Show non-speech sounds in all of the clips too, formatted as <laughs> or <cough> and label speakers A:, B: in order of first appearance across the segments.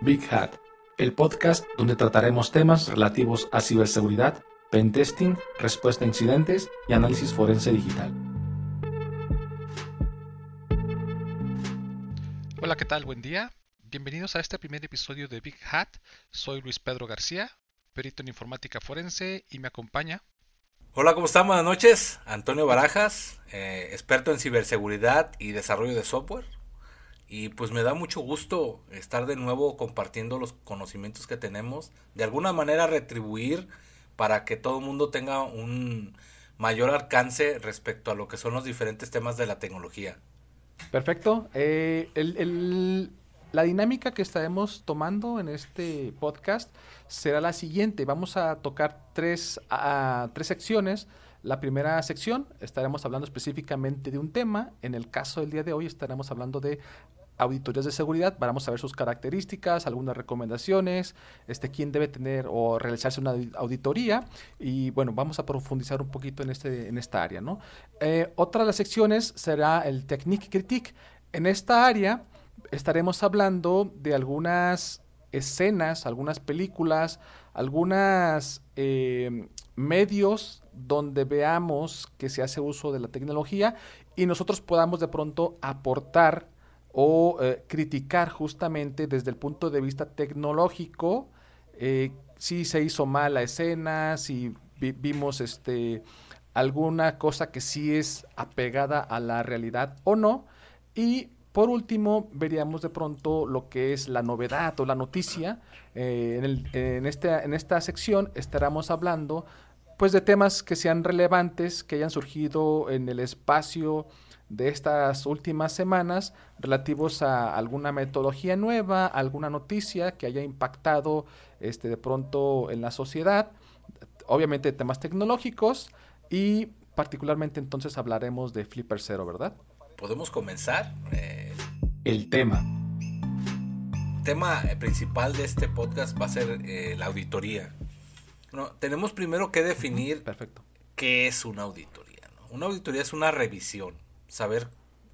A: Big Hat, el podcast donde trataremos temas relativos a ciberseguridad, pentesting, respuesta a incidentes y análisis forense digital.
B: Hola, ¿qué tal? Buen día. Bienvenidos a este primer episodio de Big Hat. Soy Luis Pedro García, perito en informática forense y me acompaña.
C: Hola, ¿cómo están? Buenas noches. Antonio Barajas, eh, experto en ciberseguridad y desarrollo de software. Y pues me da mucho gusto estar de nuevo compartiendo los conocimientos que tenemos, de alguna manera retribuir para que todo el mundo tenga un mayor alcance respecto a lo que son los diferentes temas de la tecnología.
D: Perfecto. Eh, la dinámica que estaremos tomando en este podcast será la siguiente. Vamos a tocar tres, tres secciones. La primera sección estaremos hablando específicamente de un tema. En el caso del día de hoy estaremos hablando de auditorías de seguridad, vamos a ver sus características, algunas recomendaciones, este, quién debe tener o realizarse una auditoría y bueno, vamos a profundizar un poquito en, este, en esta área. ¿no? Eh, otra de las secciones será el Technique Critique. En esta área estaremos hablando de algunas escenas, algunas películas, algunos eh, medios donde veamos que se hace uso de la tecnología y nosotros podamos de pronto aportar o eh, criticar justamente desde el punto de vista tecnológico eh, si se hizo mal la escena, si vimos este alguna cosa que sí es apegada a la realidad o no. Y por último, veríamos de pronto lo que es la novedad o la noticia. Eh, en, el, en, este, en esta sección estaremos hablando pues de temas que sean relevantes, que hayan surgido en el espacio de estas últimas semanas relativos a alguna metodología nueva, alguna noticia que haya impactado este, de pronto en la sociedad, obviamente temas tecnológicos y particularmente entonces hablaremos de Flipper Zero, ¿verdad?
C: Podemos comenzar.
A: Eh, El tema.
C: El tema principal de este podcast va a ser eh, la auditoría. tenemos primero que definir
D: Perfecto.
C: qué es una auditoría. Una auditoría es una revisión saber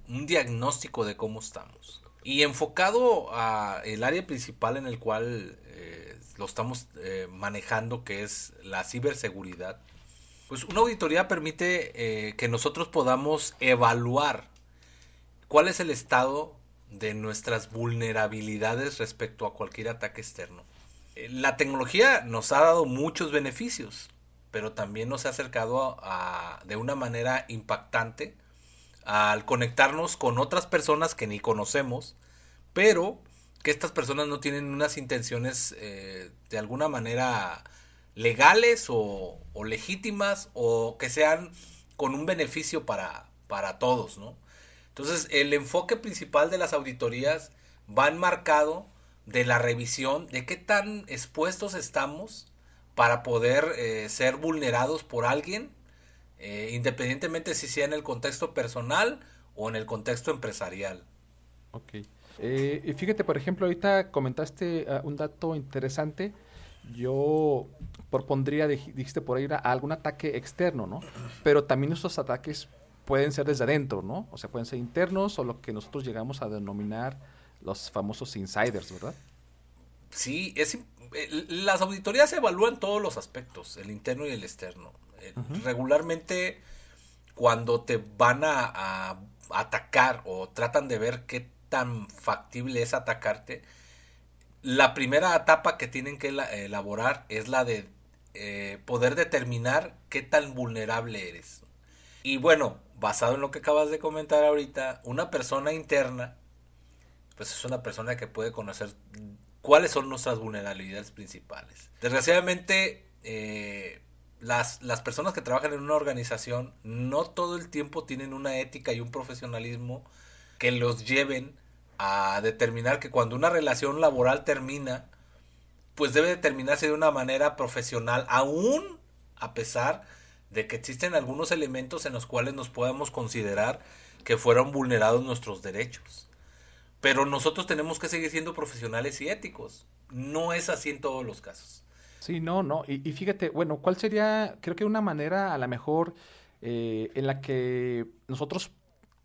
C: un diagnóstico de cómo estamos. Y enfocado a el área principal en el cual eh, lo estamos eh, manejando, que es la ciberseguridad, pues una auditoría permite eh, que nosotros podamos evaluar cuál es el estado de nuestras vulnerabilidades respecto a cualquier ataque externo. La tecnología nos ha dado muchos beneficios, pero también nos ha acercado a, de una manera impactante al conectarnos con otras personas que ni conocemos, pero que estas personas no tienen unas intenciones eh, de alguna manera legales o, legítimas o que sean con un beneficio para, para todos, ¿no? Entonces, el enfoque principal de las auditorías va enmarcado de la revisión de qué tan expuestos estamos para poder eh, ser vulnerados por alguien eh, independientemente si sea en el contexto personal o en el contexto empresarial.
D: Ok. Eh, y fíjate, por ejemplo, ahorita comentaste ah, un dato interesante. Yo propondría, dijiste por ahí, a algún ataque externo, ¿no? Pero también esos ataques pueden ser desde adentro, ¿no? O sea, pueden ser internos o lo que nosotros llegamos a denominar los famosos insiders, ¿verdad?
C: Sí, es, eh, las auditorías evalúan todos los aspectos, el interno y el externo. Regularmente cuando te van a, atacar o tratan de ver qué tan factible es atacarte, la primera etapa que tienen que elaborar es la de eh, poder determinar qué tan vulnerable eres. Y bueno, basado en lo que acabas de comentar ahorita, una persona interna, pues es una persona que puede conocer cuáles son nuestras vulnerabilidades principales. Desgraciadamente, eh, las, las personas que trabajan en una organización no todo el tiempo tienen una ética y un profesionalismo que los lleven a determinar que cuando una relación laboral termina, pues debe determinarse de una manera profesional, aún a pesar de que existen algunos elementos en los cuales nos podemos considerar que fueron vulnerados nuestros derechos. Pero nosotros tenemos que seguir siendo profesionales y éticos. No es así en todos los casos.
D: Sí, no, no. Y, fíjate, bueno, ¿cuál sería, creo que una manera a la mejor eh, en la que nosotros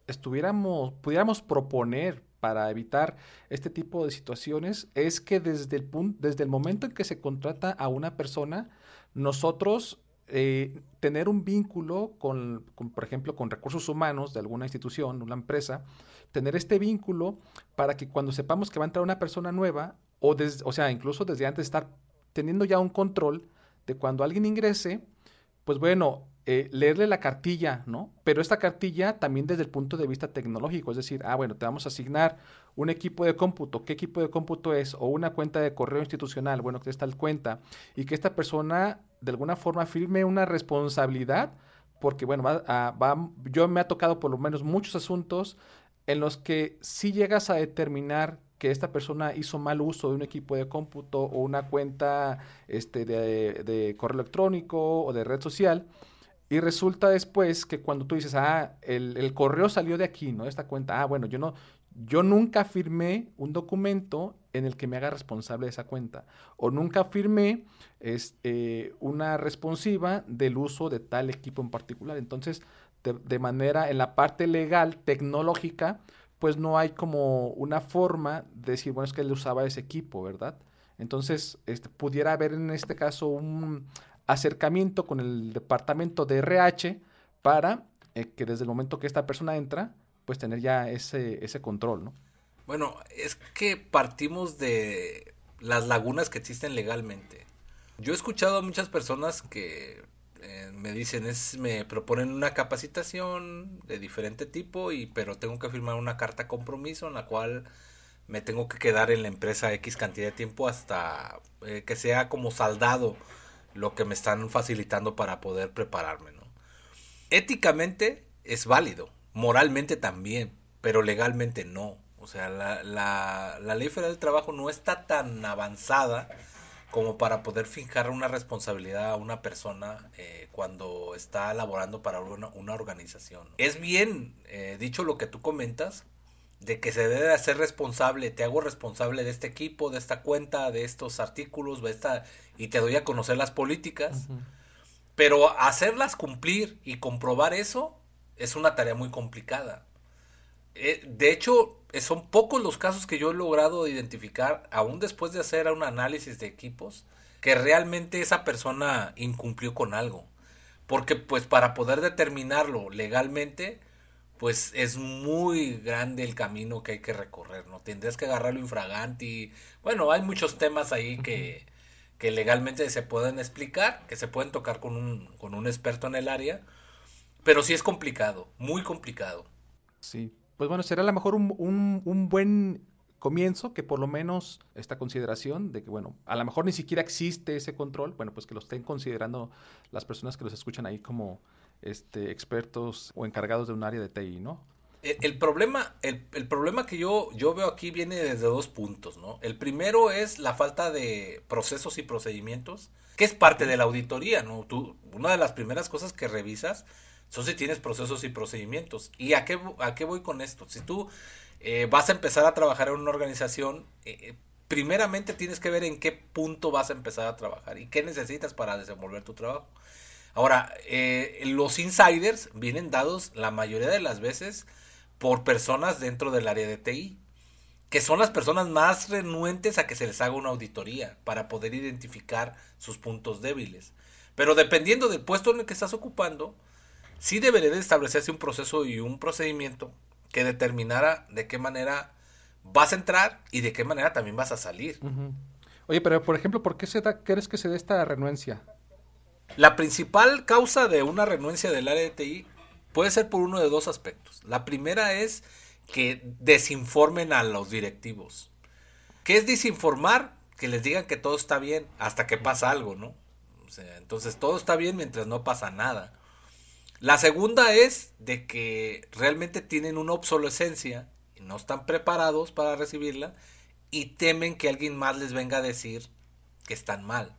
D: estuviéramos, pudiéramos proponer para evitar este tipo de situaciones es que desde el, punto, desde el momento en que se contrata a una persona, nosotros eh, tener un vínculo con, por ejemplo, con recursos humanos de alguna institución, una empresa, tener este vínculo para que cuando sepamos que va a entrar una persona nueva, o, o sea, incluso desde antes estar teniendo ya un control de cuando alguien ingrese, pues bueno, eh, leerle la cartilla, ¿no? Pero esta cartilla también desde el punto de vista tecnológico, es decir, ah, bueno, te vamos a asignar un equipo de cómputo, ¿qué equipo de cómputo es? O una cuenta de correo institucional, bueno, que tal cuenta, y que esta persona de alguna forma firme una responsabilidad, porque bueno, va, yo me ha tocado por lo menos muchos asuntos en los que si llegas a determinar que esta persona hizo mal uso de un equipo de cómputo o una cuenta este, de, correo electrónico o de red social, y resulta después que cuando tú dices, ah, el, el, correo salió de aquí, ¿no? Esta cuenta, ah, bueno, yo no, yo nunca firmé un documento en el que me haga responsable de esa cuenta. O nunca firmé este, una responsiva del uso de tal equipo en particular. Entonces, de, manera, en la parte legal, tecnológica, pues no hay como una forma de decir, bueno, es que él usaba ese equipo, ¿verdad? Entonces, este, pudiera haber en este caso un acercamiento con el departamento de RH para eh, que desde el momento que esta persona entra, pues tener ya ese, ese control, ¿no?
C: Bueno, es que partimos de las lagunas que existen legalmente. Yo he escuchado a muchas personas que eh, me dicen, es, me proponen una capacitación de diferente tipo, y, pero tengo que firmar una carta compromiso en la cual me tengo que quedar en la empresa X cantidad de tiempo hasta eh, que sea como saldado lo que me están facilitando para poder prepararme, ¿no? Éticamente es válido, moralmente también, pero legalmente no. O sea, la, la, la ley federal del trabajo no está tan avanzada como para poder fijar una responsabilidad a una persona eh, cuando está laborando para una, una organización. Es bien eh, dicho lo que tú comentas, de que se debe hacer responsable, te hago responsable de este equipo, de esta cuenta, de estos artículos, de esta, y te doy a conocer las políticas, pero hacerlas cumplir y comprobar eso es una tarea muy complicada. Eh, de hecho, son pocos los casos que yo he logrado identificar, aún después de hacer un análisis de equipos, que realmente esa persona incumplió con algo. Porque pues para poder determinarlo legalmente, pues es muy grande el camino que hay que recorrer, ¿no? Tendrías que agarrarlo infraganti. Bueno, hay muchos temas ahí que, que legalmente se pueden explicar, que se pueden tocar con un, con un experto en el área, pero sí es complicado, muy complicado.
D: Sí, pues bueno, será a lo mejor un, un, un buen comienzo que por lo menos esta consideración de que, bueno, a lo mejor ni siquiera existe ese control, bueno, pues que lo estén considerando las personas que los escuchan ahí como este, expertos o encargados de un área de TI, ¿no?
C: El, problema, el, el, problema que yo, yo veo aquí viene desde dos puntos, ¿no? El primero es la falta de procesos y procedimientos, que es parte de la auditoría, ¿no? Tú, una de las primeras cosas que revisas si tienes procesos y procedimientos. ¿Y a qué, a qué voy con esto? Si tú eh, vas a empezar a trabajar en una organización, eh, primeramente tienes que ver en qué punto vas a empezar a trabajar y qué necesitas para desenvolver tu trabajo. Ahora, eh, los insiders vienen dados la mayoría de las veces por personas dentro del área de TI, que son las personas más renuentes a que se les haga una auditoría para poder identificar sus puntos débiles. Pero dependiendo del puesto en el que estás ocupando, sí debería de establecerse un proceso y un procedimiento que determinara de qué manera vas a entrar y de qué manera también vas a salir.
D: Oye, pero por ejemplo, ¿por qué se da, crees que se dé esta renuencia?
C: La principal causa de una renuencia del área de TI puede ser por uno de dos aspectos. La primera es que desinformen a los directivos. ¿Qué es desinformar? Que les digan que todo está bien hasta que pasa algo, ¿no? O sea, entonces todo está bien mientras no pasa nada. La segunda es de que realmente tienen una obsolescencia y no están preparados para recibirla y temen que alguien más les venga a decir que están mal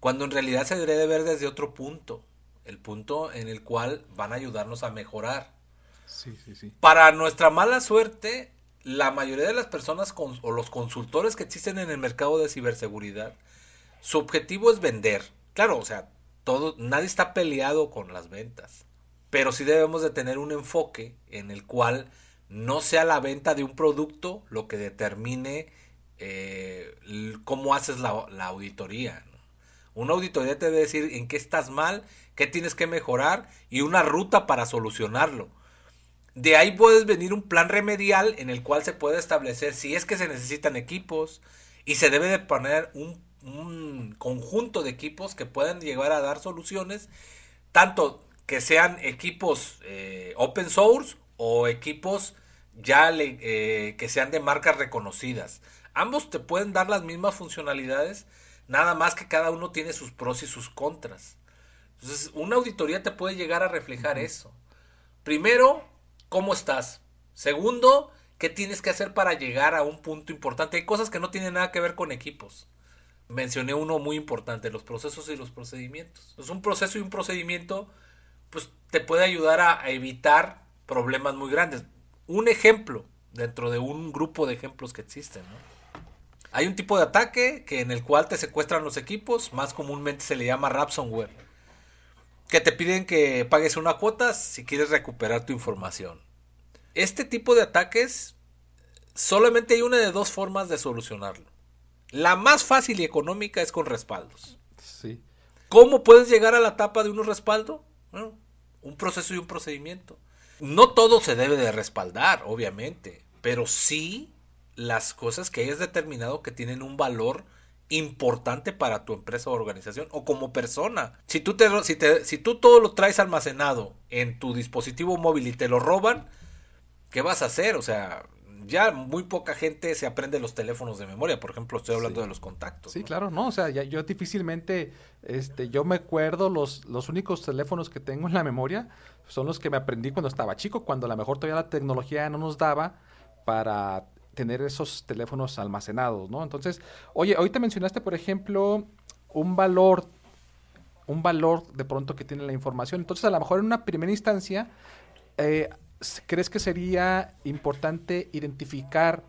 C: cuando en realidad se debería de ver desde otro punto, el punto en el cual van a ayudarnos a mejorar.
D: Sí, sí, sí.
C: Para nuestra mala suerte, la mayoría de las personas o los consultores que existen en el mercado de ciberseguridad, su objetivo es vender. Claro, o sea, todo, nadie está peleado con las ventas, pero sí debemos de tener un enfoque en el cual no sea la venta de un producto lo que determine eh, cómo haces la, auditoría. Una auditoría te debe decir en qué estás mal, qué tienes que mejorar y una ruta para solucionarlo. De ahí puedes venir un plan remedial en el cual se puede establecer si es que se necesitan equipos y se debe de poner un, un conjunto de equipos que puedan llegar a dar soluciones, tanto que sean equipos eh, open source o equipos ya eh, que sean de marcas reconocidas. Ambos te pueden dar las mismas funcionalidades, nada más que cada uno tiene sus pros y sus contras. Entonces, una auditoría te puede llegar a reflejar eso. Primero, ¿cómo estás? Segundo, ¿qué tienes que hacer para llegar a un punto importante? Hay cosas que no tienen nada que ver con equipos. Mencioné uno muy importante, los procesos y los procedimientos. Es un proceso y un procedimiento, pues te puede ayudar a, a evitar problemas muy grandes. Un ejemplo dentro de un grupo de ejemplos que existen, ¿no? Hay un tipo de ataque que en el cual te secuestran los equipos, más comúnmente se le llama ransomware, que te piden que pagues una cuota si quieres recuperar tu información. Este tipo de ataques solamente hay una de dos formas de solucionarlo. La más fácil y económica es con respaldos.
D: Sí.
C: ¿Cómo puedes llegar a la etapa de un respaldo? Bueno, un proceso y un procedimiento. No todo se debe de respaldar, obviamente, pero sí las cosas que hayas determinado que tienen un valor importante para tu empresa o organización o como persona. Si tú, te, si, te, si tú todo lo traes almacenado en tu dispositivo móvil y te lo roban, ¿qué vas a hacer? O sea, ya muy poca gente se aprende los teléfonos de memoria. Por ejemplo, estoy hablando
D: Sí.
C: de los contactos.
D: Sí,
C: ¿no?
D: claro, no, o sea, ya- yo difícilmente, este, yo me acuerdo los, los únicos teléfonos que tengo en la memoria son los que me aprendí cuando estaba chico, cuando a lo mejor todavía la tecnología no nos daba para tener esos teléfonos almacenados, ¿no? Entonces, oye, ahorita mencionaste, por ejemplo, un valor, un valor de pronto que tiene la información. Entonces, a lo mejor en una primera instancia, eh, ¿crees que sería importante identificar,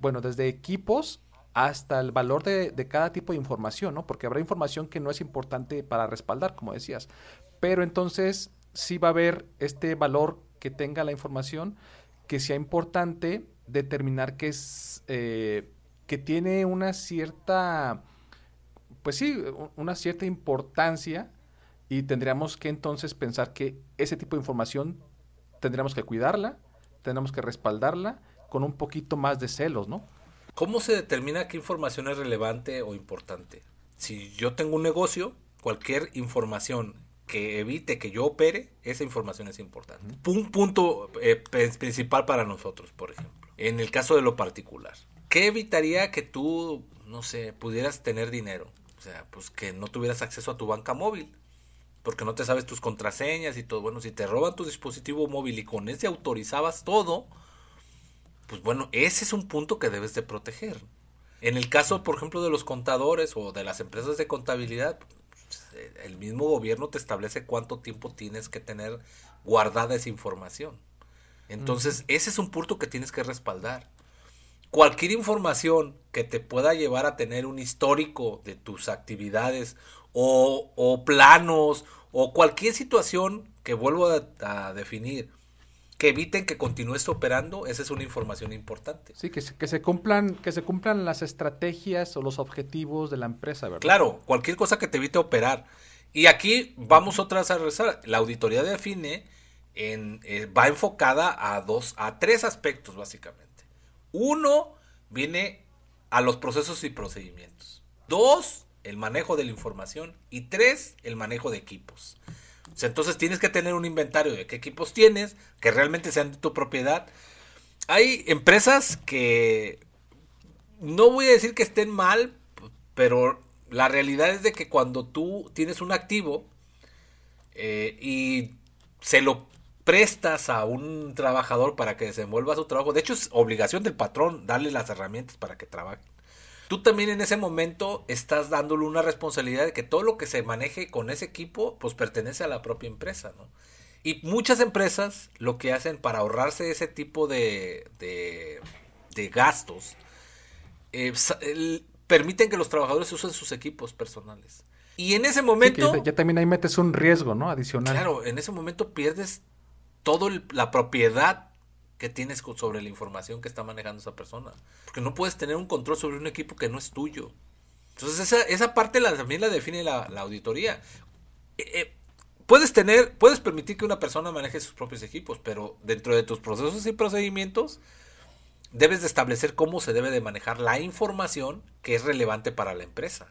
D: bueno, desde equipos hasta el valor de, de cada tipo de información, ¿no? Porque habrá información que no es importante para respaldar, como decías. Pero entonces sí va a haber este valor que tenga la información que sea importante determinar que es eh, que tiene una cierta pues sí una cierta importancia y tendríamos que entonces pensar que ese tipo de información tendríamos que cuidarla tendríamos que respaldarla con un poquito más de celos no
C: ¿Cómo se determina qué información es relevante o importante? Si yo tengo un negocio, cualquier información que evite que yo opere, esa información es importante. Un punto eh, principal para nosotros, por ejemplo, en el caso de lo particular. ¿Qué evitaría que tú, no sé, pudieras tener dinero? O sea, pues que no tuvieras acceso a tu banca móvil. Porque no te sabes tus contraseñas y todo. Bueno, si te roban tu dispositivo móvil y con ese autorizabas todo, pues bueno, ese es un punto que debes de proteger. En el caso, por ejemplo, de los contadores o de las empresas de contabilidad, pues, el mismo gobierno te establece cuánto tiempo tienes que tener guardada esa información. Entonces, ese es un punto que tienes que respaldar. Cualquier información que te pueda llevar a tener un histórico de tus actividades o, o planos o cualquier situación que vuelvo a, a definir que eviten que continúes operando, esa es una información importante.
D: sí que se, que se cumplan que se cumplan las estrategias o los objetivos de la empresa verdad
C: Claro, cualquier cosa que te evite operar. Y aquí vamos otra vez a regresar. La auditoría de Afine en, eh, va enfocada a dos, a tres aspectos básicamente. Uno viene a los procesos y procedimientos. Dos, el manejo de la información. Y tres, el manejo de equipos. Entonces tienes que tener un inventario de qué equipos tienes, que realmente sean de tu propiedad. Hay empresas que no voy a decir que estén mal, pero la realidad es de que cuando tú tienes un activo eh, y se lo prestas a un trabajador para que desenvuelva su trabajo, de hecho es obligación del patrón darle las herramientas para que trabaje. Tú también en ese momento estás dándole una responsabilidad de que todo lo que se maneje con ese equipo pues pertenece a la propia empresa, ¿no? Y muchas empresas lo que hacen para ahorrarse ese tipo de, de, de gastos eh, el- permiten que los trabajadores usen sus equipos personales. Y en ese
D: Sí,
C: momento,
D: ya, ya también ahí metes un riesgo no adicional
C: claro, en ese momento pierdes toda la propiedad que tienes sobre la información que está manejando esa persona. Porque no puedes tener un control sobre un equipo que no es tuyo. Entonces esa, esa parte la, también la define la, auditoría. Eh, eh, puedes tener, puedes permitir que una persona maneje sus propios equipos, pero dentro de tus procesos y procedimientos debes de establecer cómo se debe de manejar la información que es relevante para la empresa.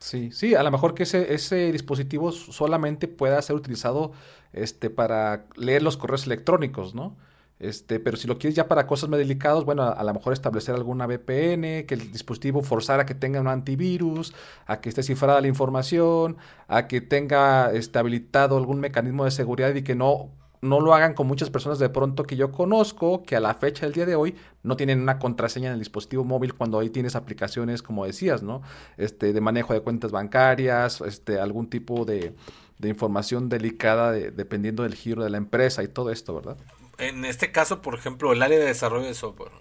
D: Sí, sí, a lo mejor que ese, ese dispositivo solamente pueda ser utilizado este, para leer los correos electrónicos, ¿no? Este, pero si lo quieres ya para cosas más delicadas, bueno, a, lo mejor establecer alguna VPN, que el dispositivo forzara que tenga un antivirus, a que esté cifrada la información, a que tenga este, habilitado algún mecanismo de seguridad y que no no lo hagan con muchas personas de pronto que yo conozco, que a la fecha del día de hoy no tienen una contraseña en el dispositivo móvil cuando ahí tienes aplicaciones, como decías, ¿no? Este, de manejo de cuentas bancarias, este, algún tipo de, información delicada dependiendo del giro de la empresa y todo esto, ¿verdad?
C: En este caso, por ejemplo, el área de desarrollo de software.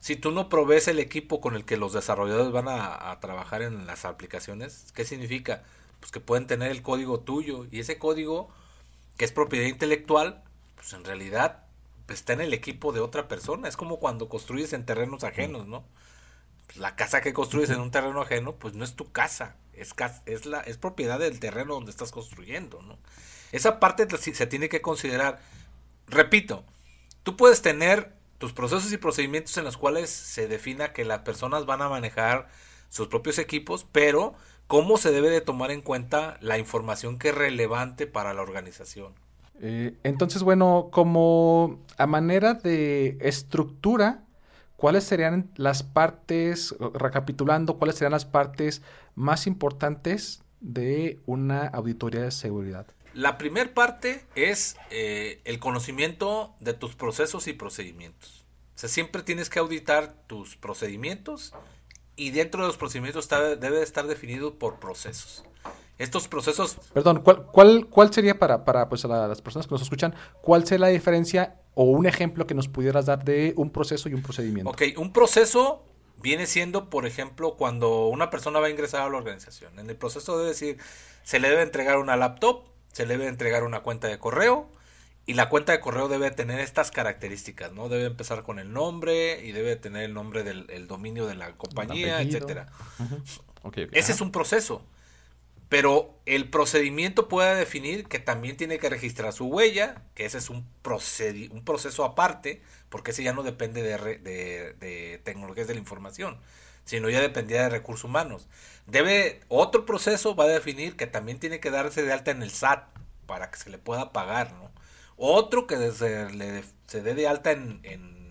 C: Si tú no provees el equipo con el que los desarrolladores van a, a trabajar en las aplicaciones, ¿qué significa? Pues que pueden tener el código tuyo y ese código que es propiedad intelectual, pues en realidad está en el equipo de otra persona. Es como cuando construyes en terrenos ajenos, ¿no? La casa que construyes en un terreno ajeno, pues no es tu casa, es, es, la, es propiedad del terreno donde estás construyendo, ¿no? Esa parte se tiene que considerar. Repito, tú puedes tener tus procesos y procedimientos en los cuales se defina que las personas van a manejar sus propios equipos, pero cómo se debe de tomar en cuenta la información que es relevante para la organización.
D: Eh, entonces, bueno, como a manera de estructura, ¿cuáles serían las partes, recapitulando, cuáles serían las partes más importantes de una auditoría de seguridad?
C: La primera parte es eh, el conocimiento de tus procesos y procedimientos. O sea, siempre tienes que auditar tus procedimientos y dentro de los procedimientos debe estar definido por procesos. Estos procesos...
D: Perdón, ¿cuál, cuál, cuál sería para, para pues, las personas que nos escuchan, cuál sería la diferencia o un ejemplo que nos pudieras dar de un proceso y un procedimiento?
C: Ok, un proceso viene siendo, por ejemplo, cuando una persona va a ingresar a la organización. En el proceso debe decir, se le debe entregar una laptop, se le debe entregar una cuenta de correo, y la cuenta de correo debe tener estas características, ¿no? Debe empezar con el nombre y debe tener el nombre del dominio de la compañía, etcétera. Ese es un proceso. Pero el procedimiento puede definir que también tiene que registrar su huella, que ese es un, un proceso aparte, porque ese ya no depende de, de, de tecnologías de la información, sino ya dependía de recursos humanos. Debe, otro proceso va a definir que también tiene que darse de alta en el SAT para que se le pueda pagar, ¿no? otro que se, le, se dé de alta en,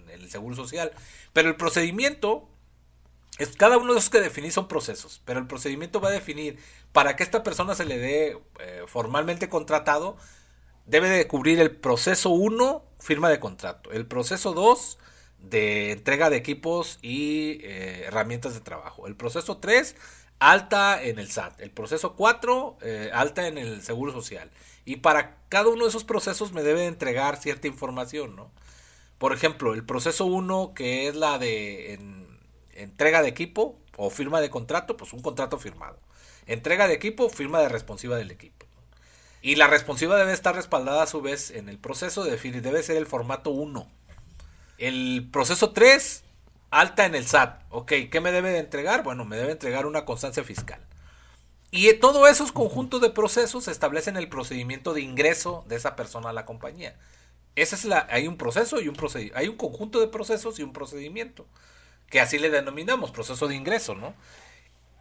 C: el Seguro Social. Pero el procedimiento, es, cada uno de esos que definís son procesos, pero el procedimiento va a definir para que esta persona se le dé eh, formalmente contratado, debe de cubrir el proceso 1, firma de contrato, el proceso 2, de entrega de equipos y eh, herramientas de trabajo, el proceso 3, alta en el SAT, el proceso 4, eh, alta en el Seguro Social. Y para cada uno de esos procesos me debe entregar cierta información, ¿no? Por ejemplo, el proceso 1, que es la de entrega de equipo o firma de contrato, pues un contrato firmado. Entrega de equipo, firma de responsiva del equipo. Y la responsiva debe estar respaldada a su vez en el proceso de debe ser el formato 1. El proceso 3, alta en el SAT. Ok, ¿qué me debe de entregar? Bueno, me debe entregar una constancia fiscal. Y todos esos conjuntos de procesos establecen el procedimiento de ingreso de esa persona a la compañía. Esa es la, hay un proceso y un. Hay un conjunto de procesos y un procedimiento. Que así le denominamos, proceso de ingreso, ¿no?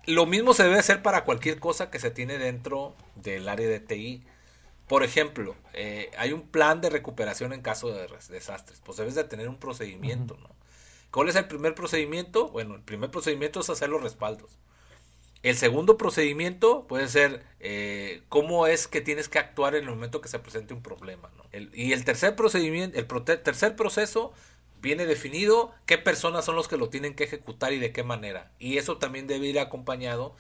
C: Lo mismo se debe hacer para cualquier cosa que se tiene dentro del área de TI. Por ejemplo, eh, hay un plan de recuperación en caso de desastres. Pues debes de tener un procedimiento, ¿no? ¿Cuál es el primer procedimiento? Bueno, el primer procedimiento es hacer los respaldos. El segundo procedimiento puede ser eh, cómo es que tienes que actuar en el momento que se presente un problema. y el tercer procedimiento, el tercer proceso viene definido qué personas son los que lo tienen que ejecutar y de qué manera. Y eso también debe ir acompañado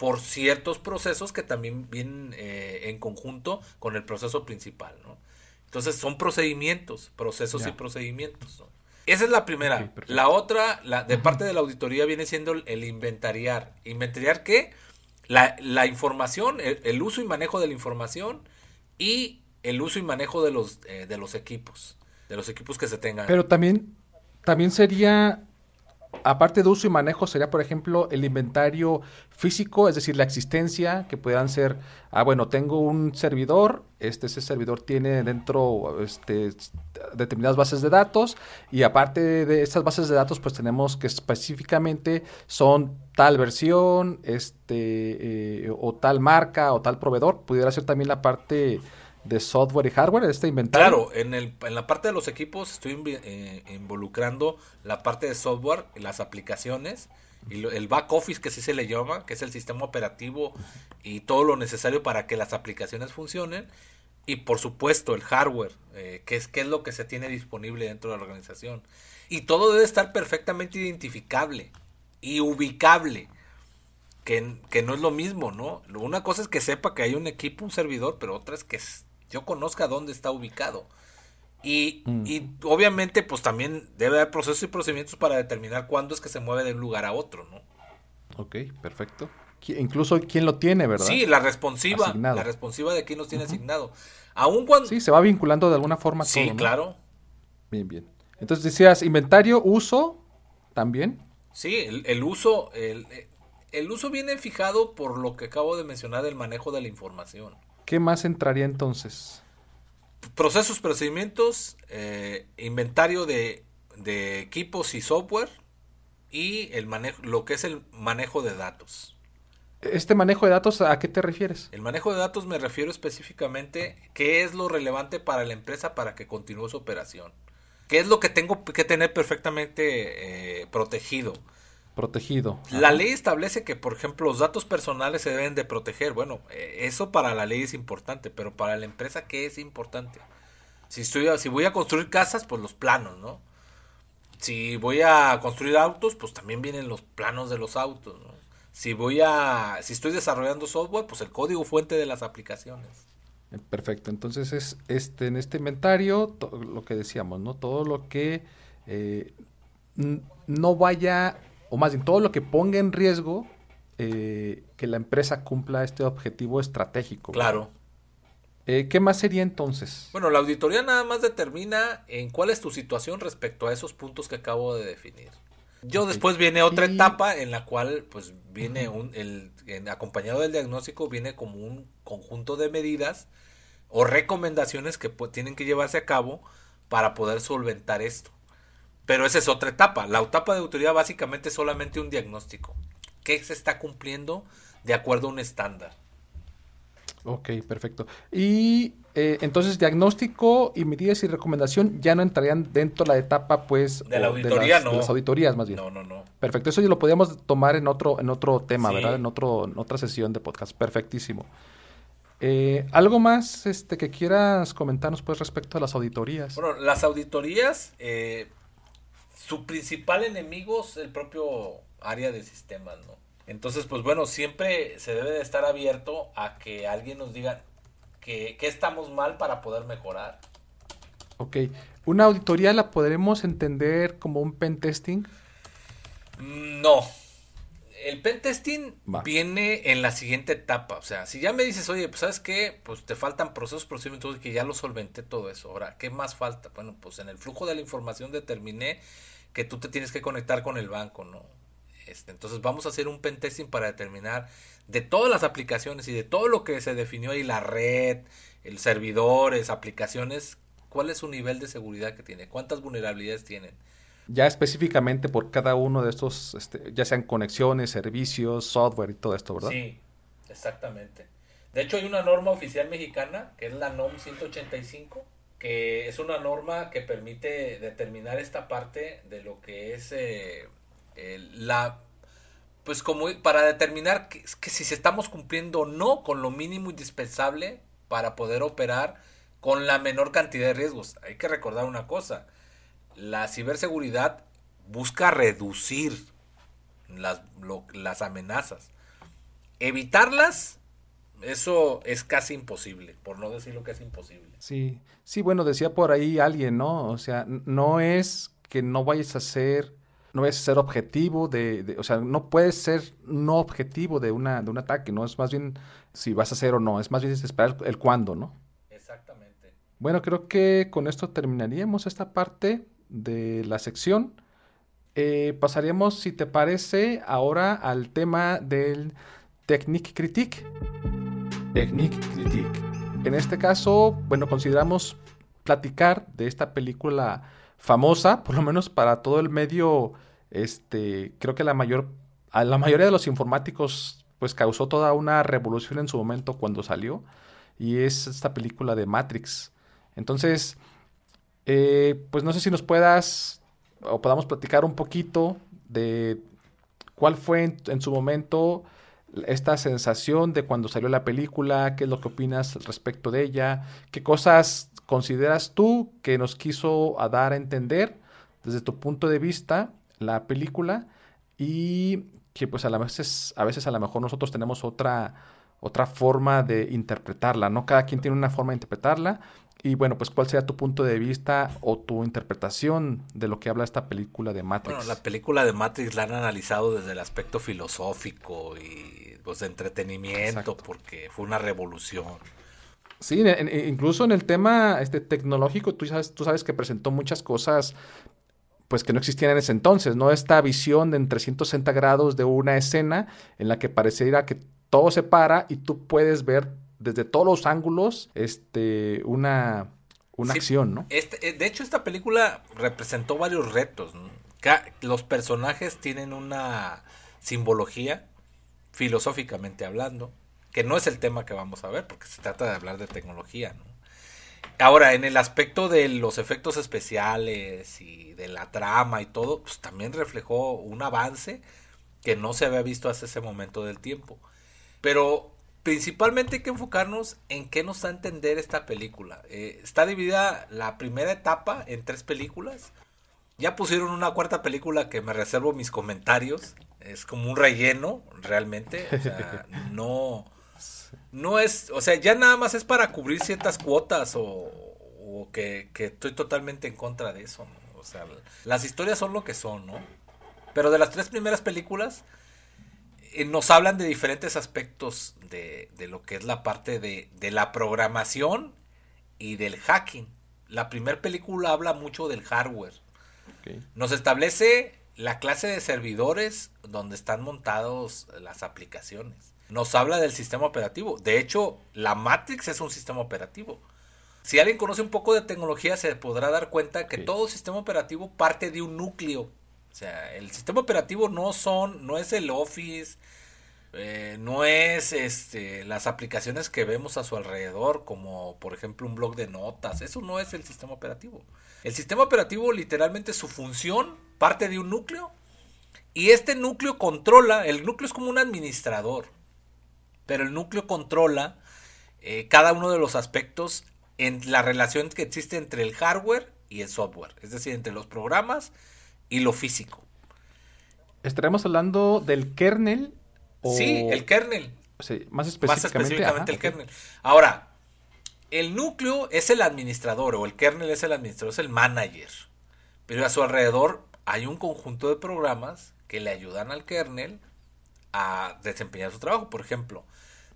C: por ciertos procesos que también vienen eh, en conjunto con el proceso principal. Entonces son procedimientos, procesos y procedimientos. Esa es la primera. la otra, la, de parte de la auditoría, viene siendo el, inventariar. ¿Inventariar qué? La, la información, el, uso y manejo de la información y el uso y manejo de los, eh, de los equipos. de los equipos que se tengan.
D: Pero también, también sería aparte de uso y manejo, sería, por ejemplo, el inventario físico, es decir, la existencia, que puedan ser, ah, bueno, tengo un servidor, este, ese servidor tiene dentro este, determinadas bases de datos, y aparte de estas bases de datos, pues tenemos que específicamente son tal versión, este, eh, o tal marca, o tal proveedor, pudiera ser también la parte de software y hardware, este inventario.
C: Claro, en, el, en la parte de los equipos estoy eh, involucrando la parte de software, las aplicaciones y el back office que así se le llama, que es el sistema operativo y todo lo necesario para que las aplicaciones funcionen. Y por supuesto el hardware, eh, que, es, que es lo que se tiene disponible dentro de la organización. Y todo debe estar perfectamente identificable y ubicable. Que, que, no es lo mismo, ¿no? Una cosa es que sepa que hay un equipo, un servidor, pero otra es que yo conozca dónde está ubicado. Y, mm. y, obviamente, pues también debe haber procesos y procedimientos para determinar cuándo es que se mueve de un lugar a otro, ¿no?
D: Ok, perfecto. Incluso quién lo tiene, ¿verdad?
C: Sí, la responsiva. La responsiva de quién los tiene asignado. Aún cuando...
D: Sí, se va vinculando de alguna forma
C: Sí, claro.
D: Bien, bien. Entonces decías, inventario, uso, también.
C: Sí, el, el uso, el, el uso viene fijado por lo que acabo de mencionar del manejo de la información.
D: ¿Qué más entraría entonces?
C: Procesos, procedimientos, eh, inventario de, equipos y software y el manejo, lo que es el manejo de datos.
D: ¿Este manejo de datos a qué te refieres?
C: El manejo de datos me refiero específicamente qué es lo relevante para la empresa para que continúe su operación. ¿Qué es lo que tengo que tener perfectamente eh, protegido?
D: Protegido.
C: La ley establece que, por ejemplo, los datos personales se deben de proteger. Bueno, eh, eso para la ley es importante, pero para la empresa, ¿qué es importante? Si, estoy, si voy a construir casas, pues los planos, ¿no? Si voy a construir autos, pues también vienen los planos de los autos, ¿no? Si voy a, si estoy desarrollando software, pues el código fuente de las aplicaciones.
D: Eh, perfecto. Entonces es este en este inventario lo que decíamos, ¿no? Todo lo que eh, no vaya o más bien todo lo que ponga en riesgo eh, que la empresa cumpla este objetivo estratégico.
C: Claro.
D: Eh, ¿Qué más sería entonces?
C: Bueno, la auditoría nada más determina en cuál es tu situación respecto a esos puntos que acabo de definir. Yo después viene otra etapa en la cual pues viene un el, acompañado del diagnóstico viene como un conjunto de medidas o recomendaciones que tienen que llevarse a cabo para poder solventar esto. Pero esa es otra etapa. La etapa de autoridad básicamente es solamente un diagnóstico. ¿Qué se está cumpliendo de acuerdo a un estándar?
D: Ok, perfecto. Y eh, entonces diagnóstico y medidas y recomendación ya no entrarían dentro de la etapa, pues,
C: de la auditoría, no.
D: De las auditorías, más bien.
C: No, no, no.
D: Perfecto. Eso ya lo podríamos tomar en otro, en otro tema, ¿verdad? En otro, en otra sesión de podcast. Perfectísimo. Eh, ¿Algo más este, que quieras comentarnos pues respecto a las auditorías?
C: Bueno, las auditorías, eh, su principal enemigo es el propio área de sistemas, ¿no? Entonces, pues bueno, siempre se debe de estar abierto a que alguien nos diga que, estamos mal para poder mejorar.
D: Ok. ¿Una auditoría la podremos entender como un pen testing?
C: No. El pen testing viene en la siguiente etapa. O sea, si ya me dices, oye, pues sabes qué, pues te faltan procesos, procedimientos que ya lo solventé todo eso. Ahora, ¿qué más falta? Bueno, pues en el flujo de la información determiné que tú te tienes que conectar con el banco, ¿no? Este, entonces vamos a hacer un pentesting para determinar de todas las aplicaciones y de todo lo que se definió ahí, la red, el servidores, aplicaciones, cuál es su nivel de seguridad que tiene, cuántas vulnerabilidades tienen.
D: Ya específicamente por cada uno de estos, este, ya sean conexiones, servicios, software y todo esto, ¿verdad?
C: Sí, exactamente. De hecho hay una norma oficial mexicana, que es la NOM 185, que es una norma que permite determinar esta parte de lo que es eh, la pues como para determinar que, si se estamos cumpliendo o no con lo mínimo indispensable para poder operar con la menor cantidad de riesgos. Hay que recordar una cosa, la ciberseguridad busca reducir las, las amenazas. Evitarlas eso es casi imposible, por no decir lo que es imposible.
D: Sí, sí, bueno, decía por ahí alguien, ¿no? O sea, no es que no vayas a ser, no vayas a ser objetivo de, o sea, no puedes ser no objetivo de, una, de un ataque, ¿no? Es más bien si vas a hacer o no, es más bien esperar el, cuándo, ¿no?
C: Exactamente.
D: Bueno, creo que con esto terminaríamos esta parte de la sección. Eh, pasaríamos, si te parece, ahora al tema del Technique Critique.
A: Technique Critique.
D: En este caso, bueno, consideramos platicar de esta película famosa, por lo menos para todo el medio, este, creo que la mayor, a la mayoría de los informáticos, pues causó toda una revolución en su momento cuando salió, y es esta película de Matrix. Entonces, eh, pues no sé si nos puedas o podamos platicar un poquito de cuál fue en, su momento esta sensación de cuando salió la película, qué es lo que opinas respecto de ella, qué cosas consideras tú que nos quiso dar a entender desde tu punto de vista la película y que pues a, veces, a veces a lo mejor nosotros tenemos otra, otra forma de interpretarla, ¿no? Cada quien tiene una forma de interpretarla y bueno, pues cuál sería tu punto de vista o tu interpretación de lo que habla esta película de Matrix.
C: Bueno, la película de Matrix la han analizado desde el aspecto filosófico y pues de entretenimiento porque fue una revolución.
D: Sí, incluso en el tema este, tecnológico, tú sabes, tú sabes que presentó muchas cosas pues que no existían en ese entonces, ¿no? Esta visión de en 360 grados de una escena en la que pareciera que todo se para y tú puedes ver desde todos los ángulos este, una, una acción, ¿no?
C: Este, eh, de hecho, esta película representó varios retos. Los personajes tienen una simbología, filosóficamente hablando, que no es el tema que vamos a ver, porque se trata de hablar de tecnología, ¿no? Ahora, en el aspecto de los efectos especiales y de la trama y todo, pues también reflejó un avance que no se había visto hasta ese momento del tiempo. Pero principalmente hay que enfocarnos en qué nos da a entender esta película. Eh, está dividida la primera etapa en tres películas. Ya pusieron una cuarta película que me reservo mis comentarios. Es como un relleno, realmente. O sea, <laughs> no, no es, o sea, ya nada más es para cubrir ciertas cuotas o, que, estoy totalmente en contra de eso. O sea, las historias son lo que son, ¿no? Pero de las tres primeras películas, nos hablan de diferentes aspectos de, lo que es la parte de, la programación y del hacking. La primera película habla mucho del hardware. Nos establece la clase de servidores donde están montados las aplicaciones. Nos habla del sistema operativo. De hecho, la Matrix es un sistema operativo. Si alguien conoce un poco de tecnología, se podrá dar cuenta que todo sistema operativo parte de un núcleo o sea, el sistema operativo no son, no es el Office, eh, no es este, las aplicaciones que vemos a su alrededor, como por ejemplo un blog de notas. Eso no es el sistema operativo. El sistema operativo, literalmente, su función parte de un núcleo. Y este núcleo controla, el núcleo es como un administrador, pero el núcleo controla eh, cada uno de los aspectos en la relación que existe entre el hardware y el software, es decir, entre los programas y lo físico.
D: ¿Estaremos hablando del kernel?
C: Sí, el kernel.
D: Sí, más específicamente,
C: el kernel. Ahora, el núcleo es el administrador o el kernel es el administrador, es el manager. Pero a su alrededor hay un conjunto de programas que le ayudan al kernel a desempeñar su trabajo. Por ejemplo,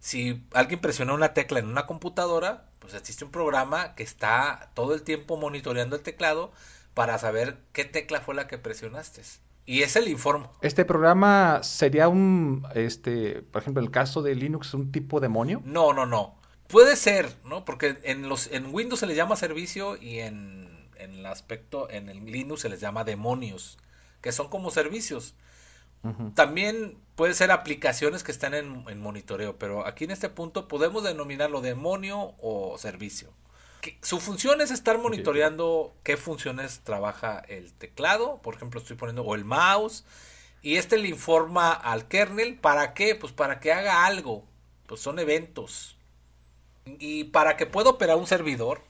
C: si alguien presiona una tecla en una computadora, pues existe un programa que está todo el tiempo monitoreando el teclado para saber qué tecla fue la que presionaste. Y es el informe.
D: ¿Este programa sería un, este, por ejemplo, el caso de Linux, un tipo demonio?
C: No, no, no. Puede ser, ¿no? Porque en, los, en Windows se les llama servicio y en, en el aspecto, en el Linux se les llama demonios, que son como servicios. También puede ser aplicaciones que están en, en monitoreo, pero aquí en este punto podemos denominarlo demonio o servicio su función es estar monitoreando qué funciones trabaja el teclado, por ejemplo, estoy poniendo o el mouse y este le informa al kernel para qué, pues para que haga algo, pues son eventos. Y para que pueda operar un servidor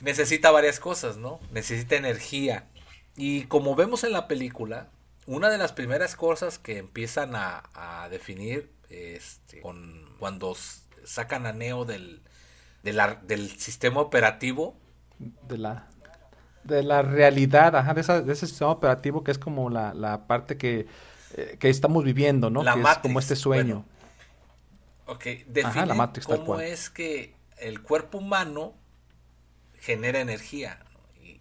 C: necesita varias cosas, ¿no? Necesita energía. Y como vemos en la película, una de las primeras cosas que empiezan a, definir este, con, cuando sacan a Neo del, de la, del sistema operativo.
D: De la, de la realidad, ajá, de, ese sistema operativo que es como la, parte que, eh, que, estamos viviendo, ¿no? que es como este sueño.
C: ok, define cómo es que el cuerpo humano genera energía.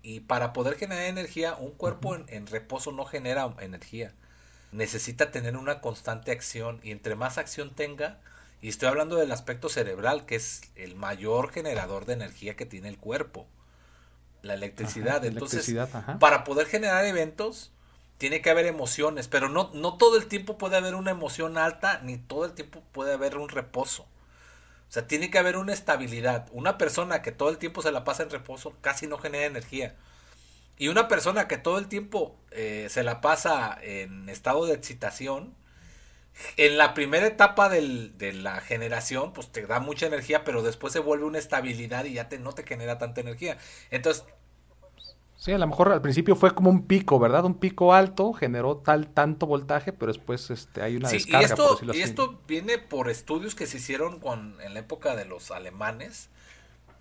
C: Y, para poder generar energía, un cuerpo en, reposo no genera energía. Necesita tener una constante acción. Y entre más acción tenga, y estoy hablando del aspecto cerebral, que es el mayor generador de energía que tiene el cuerpo. La electricidad. Entonces, para poder generar eventos, tiene que haber emociones, pero no, no todo el tiempo puede haber una emoción alta, ni todo el tiempo puede haber un reposo. O sea, tiene que haber una estabilidad. Una persona que todo el tiempo se la pasa en reposo casi no genera energía. Y una persona que todo el tiempo eh, se la pasa en estado de excitación, en la primera etapa del, de la generación, pues te da mucha energía, pero después se vuelve una estabilidad y ya te, no te genera tanta energía. Entonces,
D: Sí, a lo mejor al principio fue como un pico, ¿verdad? Un pico alto, generó tal tanto voltaje, pero después este, hay una descarga,
C: y esto, y esto viene por estudios que se hicieron con, en la época de los alemanes,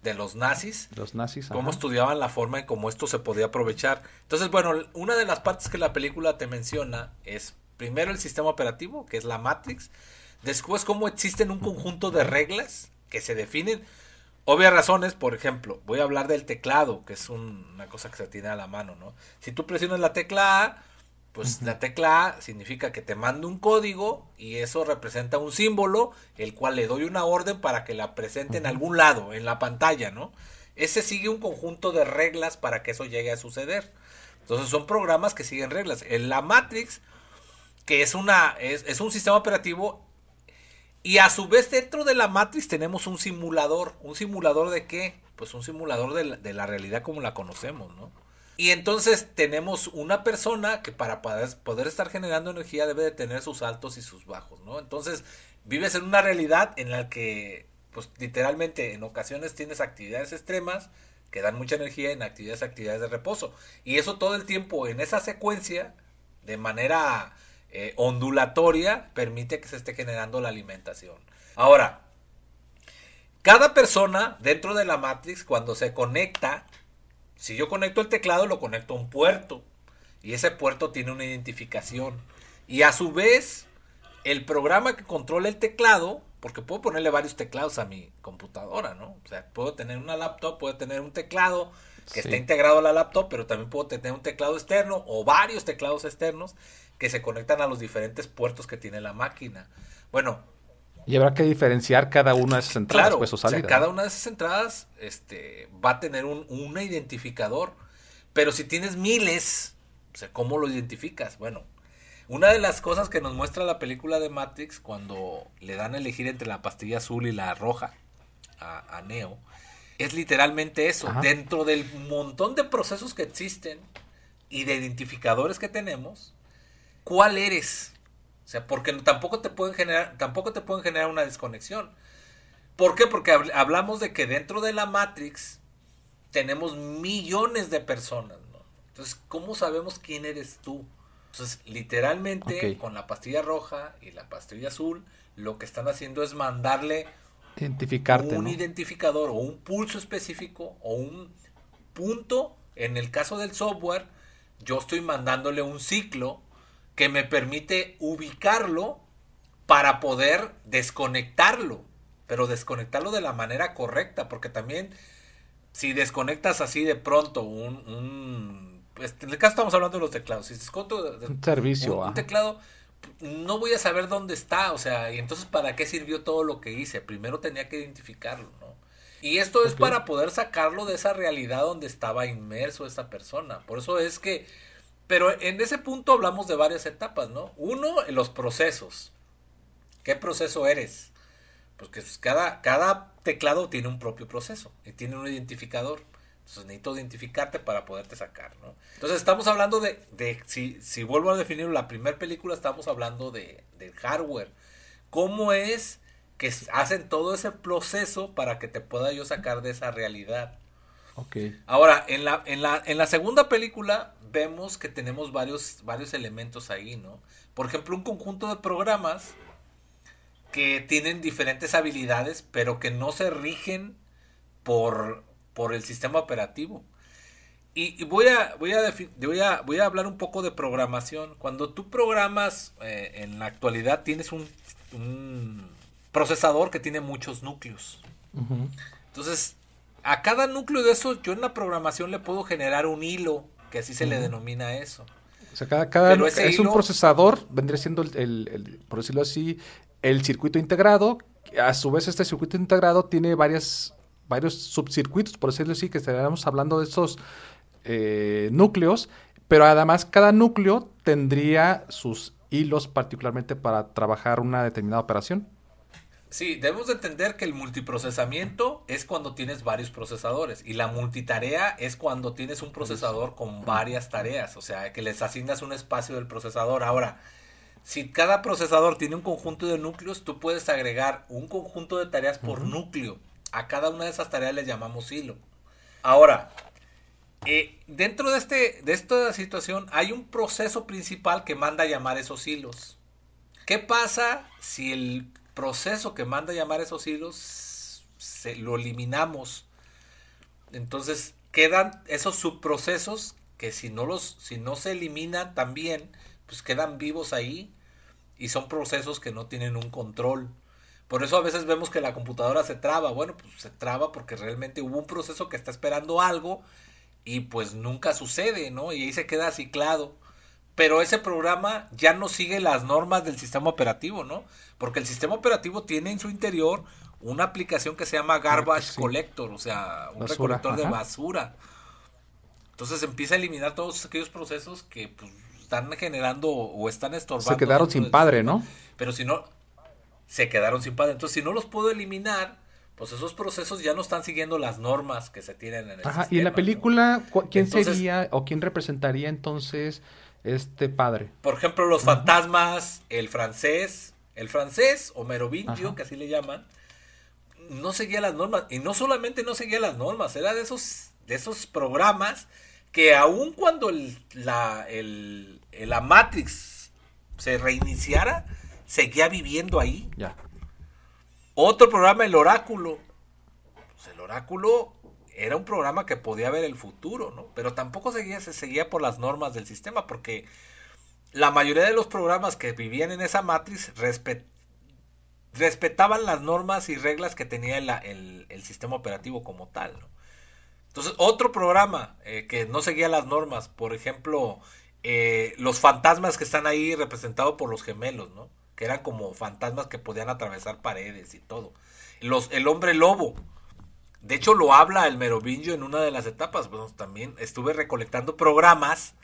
C: de los nazis.
D: Los nazis,
C: Cómo estudiaban la forma en cómo esto se podía aprovechar. Entonces, bueno, una de las partes que la película te menciona es primero el sistema operativo, que es la Matrix. Después, cómo existen un conjunto de reglas que se definen obvias razones, por ejemplo, voy a hablar del teclado, que es una cosa que se tiene a la mano, ¿no? Si tú presionas la tecla A, pues la tecla A significa que te mando un código y eso representa un símbolo, el cual le doy una orden para que la presente en algún lado, en la pantalla, ¿no? Ese sigue un conjunto de reglas para que eso llegue a suceder. Entonces son programas que siguen reglas. En la Matrix, que es, una, es, es un sistema operativo, y a su vez dentro de la Matrix tenemos un simulador. ¿Un simulador de qué? Pues un simulador de la, realidad como la conocemos, ¿no? Y entonces tenemos una persona que para poder, estar generando energía debe de tener sus altos y sus bajos, ¿no? Entonces vives en una realidad en la que, pues literalmente en ocasiones tienes actividades extremas que dan mucha energía en actividades, actividades de reposo. Y eso todo el tiempo en esa secuencia, de manera eh, ondulatoria permite que se esté generando la alimentación. Ahora, cada persona dentro de la Matrix, cuando se conecta, si yo conecto el teclado, lo conecto a un puerto. Y ese puerto tiene una identificación. Y a su vez, el programa que controla el teclado, porque puedo ponerle varios teclados a mi computadora, ¿no? O sea, puedo tener una laptop, puedo tener un teclado que está integrado a la laptop, pero también puedo tener un teclado externo o varios teclados externos que se conectan a los diferentes puertos que tiene la máquina. Bueno.
D: Y habrá que diferenciar cada una de esas entradas,
C: claro, pues, o, cada una de esas entradas este, va a tener un, identificador. Pero si tienes miles, o sea, ¿cómo lo identificas? Bueno, una de las cosas que nos muestra la película de Matrix cuando le dan a elegir entre la pastilla azul y la roja a, Neo, es literalmente eso. Dentro del montón de procesos que existen y de identificadores que tenemos, cuál eres. O sea, porque tampoco te pueden generar, tampoco te pueden generar una desconexión. ¿Por qué? Porque hablamos de que dentro de la Matrix tenemos millones de personas, ¿no? Entonces, ¿cómo sabemos quién eres tú? Entonces, literalmente, con la pastilla roja y la pastilla azul, lo que están haciendo es mandarle
D: Identificarte,
C: un identificador o un pulso específico o un punto. En el caso del software, yo estoy mandándole un ciclo que me permite ubicarlo para poder desconectarlo, pero desconectarlo de la manera correcta, porque también si desconectas así de pronto un, pues, en el caso estamos hablando de los teclados, si desconto
D: un servicio,
C: un, teclado, no voy a saber dónde está, o sea, y entonces para qué sirvió todo lo que hice, primero tenía que identificarlo, ¿no? Y esto es para poder sacarlo de esa realidad donde estaba inmerso esa persona. Por eso es que pero en ese punto hablamos de varias etapas, ¿no? Uno, los procesos. ¿Qué proceso eres? Porque pues, cada, cada teclado tiene un propio proceso y tiene un identificador. Entonces necesito identificarte para poderte sacar, ¿no? Entonces estamos hablando de, de si, si vuelvo a definir la primera película, estamos hablando de, de hardware. ¿Cómo es que hacen todo ese proceso para que te pueda yo sacar de esa realidad?
D: Okay.
C: Ahora, en la, en, la, en la segunda película vemos que tenemos varios, varios elementos ahí, ¿no? Por ejemplo, un conjunto de programas que tienen diferentes habilidades, pero que no se rigen por, por el sistema operativo. Y, voy, a, voy, a voy, a, voy a hablar un poco de programación. Cuando tú programas, eh, en la actualidad tienes un, un, procesador que tiene muchos núcleos. Entonces, a cada núcleo de esos, yo en la programación le puedo generar un hilo, que así se le denomina eso.
D: O sea, cada, cada es un procesador, vendría siendo el, el, por decirlo así, el circuito integrado. A su vez, este circuito integrado tiene varias, varios subcircuitos, por decirlo así, que estaríamos hablando de estos eh, núcleos, pero además cada núcleo tendría sus hilos particularmente para trabajar una determinada operación.
C: Sí, debemos de entender que el multiprocesamiento es cuando tienes varios procesadores y la multitarea es cuando tienes un procesador con varias tareas, o sea, que les asignas un espacio del procesador. Ahora, si cada procesador tiene un conjunto de núcleos, tú puedes agregar un conjunto de tareas por núcleo. A cada una de esas tareas le llamamos hilo. Ahora, eh, dentro de, este, de esta situación hay un proceso principal que manda a llamar esos hilos. ¿Qué pasa si el proceso que manda a llamar esos hilos se, lo eliminamos? Entonces quedan esos subprocesos que si no, los, si no se eliminan también, pues quedan vivos ahí y son procesos que no tienen un control. Por eso a veces vemos que la computadora se traba. Bueno, pues se traba porque realmente hubo un proceso que está esperando algo y pues nunca sucede, ¿no? Y ahí se queda ciclado. Pero ese programa ya no sigue las normas del sistema operativo, ¿no? Porque el sistema operativo tiene en su interior una aplicación que se llama Garbage Collector, o sea, un recolector de basura. Entonces empieza a eliminar todos aquellos procesos que pues, están generando o están estorbando.
D: Se quedaron sin padre, ¿no?
C: Pero si no, se quedaron sin padre. Entonces, si no los puedo eliminar, pues esos procesos ya no están siguiendo las normas que se tienen en el
D: Ajá, y en la película, ¿quién sería o quién representaría entonces este padre?
C: Por ejemplo, los fantasmas, el francés, el francés o Merovingio, que así le llaman, no seguía las normas. Y no solamente no seguía las normas, era de esos, de esos programas que aun cuando el, la, el, la Matrix se reiniciara, seguía viviendo ahí.
D: Ya.
C: Otro programa, El Oráculo. Pues el Oráculo era un programa que podía ver el futuro, ¿no? Pero tampoco seguía, se seguía por las normas del sistema, porque la mayoría de los programas que vivían en esa matriz respetaban las normas y reglas que tenía el, sistema operativo como tal, ¿no? Entonces, otro programa eh, que no seguía las normas, por ejemplo, eh, los fantasmas que están ahí representados por los gemelos, ¿no? que eran como fantasmas que podían atravesar paredes y todo. Los, el hombre lobo. De hecho, lo habla el Merovingio en una de las etapas. Bueno, también estuve recolectando programas